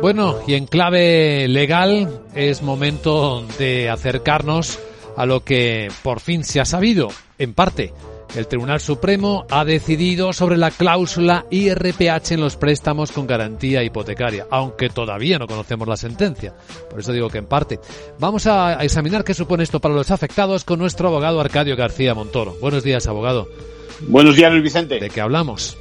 Bueno, y en clave legal es momento de acercarnos a lo que por fin se ha sabido, en parte. El Tribunal Supremo ha decidido sobre la cláusula IRPH en los préstamos con garantía hipotecaria, aunque todavía no conocemos la sentencia. Por eso digo que en parte. Vamos a examinar qué supone esto para los afectados con nuestro abogado Arcadio García Montoro. Buenos días, abogado. Buenos días, Luis Vicente. ¿De qué hablamos?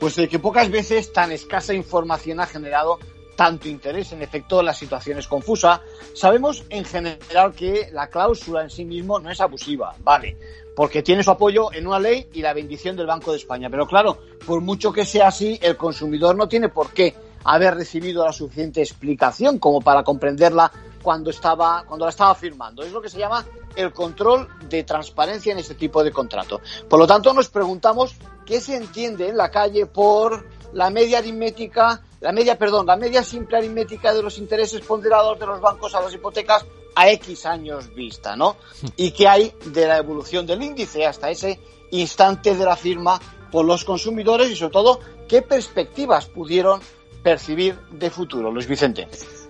Pues de que pocas veces tan escasa información ha generado tanto interés. En efecto, la situación es confusa. Sabemos en general que la cláusula en sí mismo no es abusiva, vale, porque tiene su apoyo en una ley y la bendición del Banco de España. Pero claro, por mucho que sea así, el consumidor no tiene por qué haber recibido la suficiente explicación como para comprenderla cuando estaba cuando la estaba firmando. Es lo que se llama el control de transparencia en este tipo de contrato. Por lo tanto, nos preguntamos qué se entiende en la calle por la media aritmética, la media, perdón, la media simple aritmética de los intereses ponderados de los bancos a las hipotecas a X años vista, ¿no? Y qué hay de la evolución del índice hasta ese instante de la firma por los consumidores y sobre todo qué perspectivas pudieron percibir de futuro, Luis Vicente.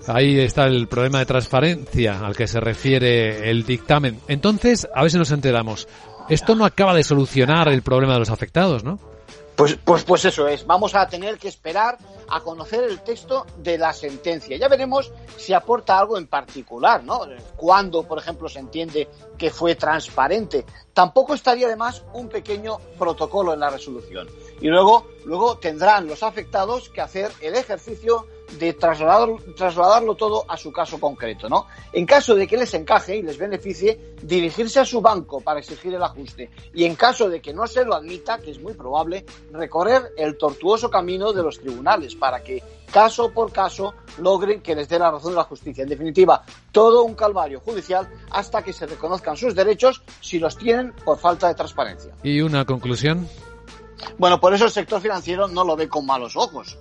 Ahí está el problema de transparencia al que se refiere el dictamen. Entonces, a ver si nos enteramos. Esto no acaba de solucionar el problema de los afectados, ¿no? Pues, pues, pues eso es. Vamos a tener que esperar a conocer el texto de la sentencia. Ya veremos si aporta algo en particular, ¿no? Cuando, por ejemplo, se entiende que fue transparente. Tampoco estaría además un pequeño protocolo en la resolución. Y luego, luego tendrán los afectados que hacer el ejercicio de trasladar, trasladarlo todo a su caso concreto, ¿no? En caso de que les encaje y les beneficie, dirigirse a su banco para exigir el ajuste. Y en caso de que no se lo admita, que es muy probable, recorrer el tortuoso camino de los tribunales para que, caso por caso, logren que les dé la razón de la justicia. En definitiva, todo un calvario judicial hasta que se reconozcan sus derechos si los tienen por falta de transparencia. ¿Y una conclusión? Bueno, por eso el sector financiero no lo ve con malos ojos.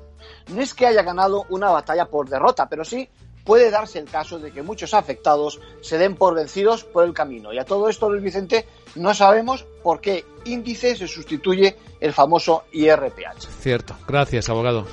No es que haya ganado una batalla por derrota, pero sí puede darse el caso de que muchos afectados se den por vencidos por el camino. Y a todo esto, Luis Vicente, no sabemos por qué índice se sustituye el famoso IRPH. Cierto. Gracias, abogado.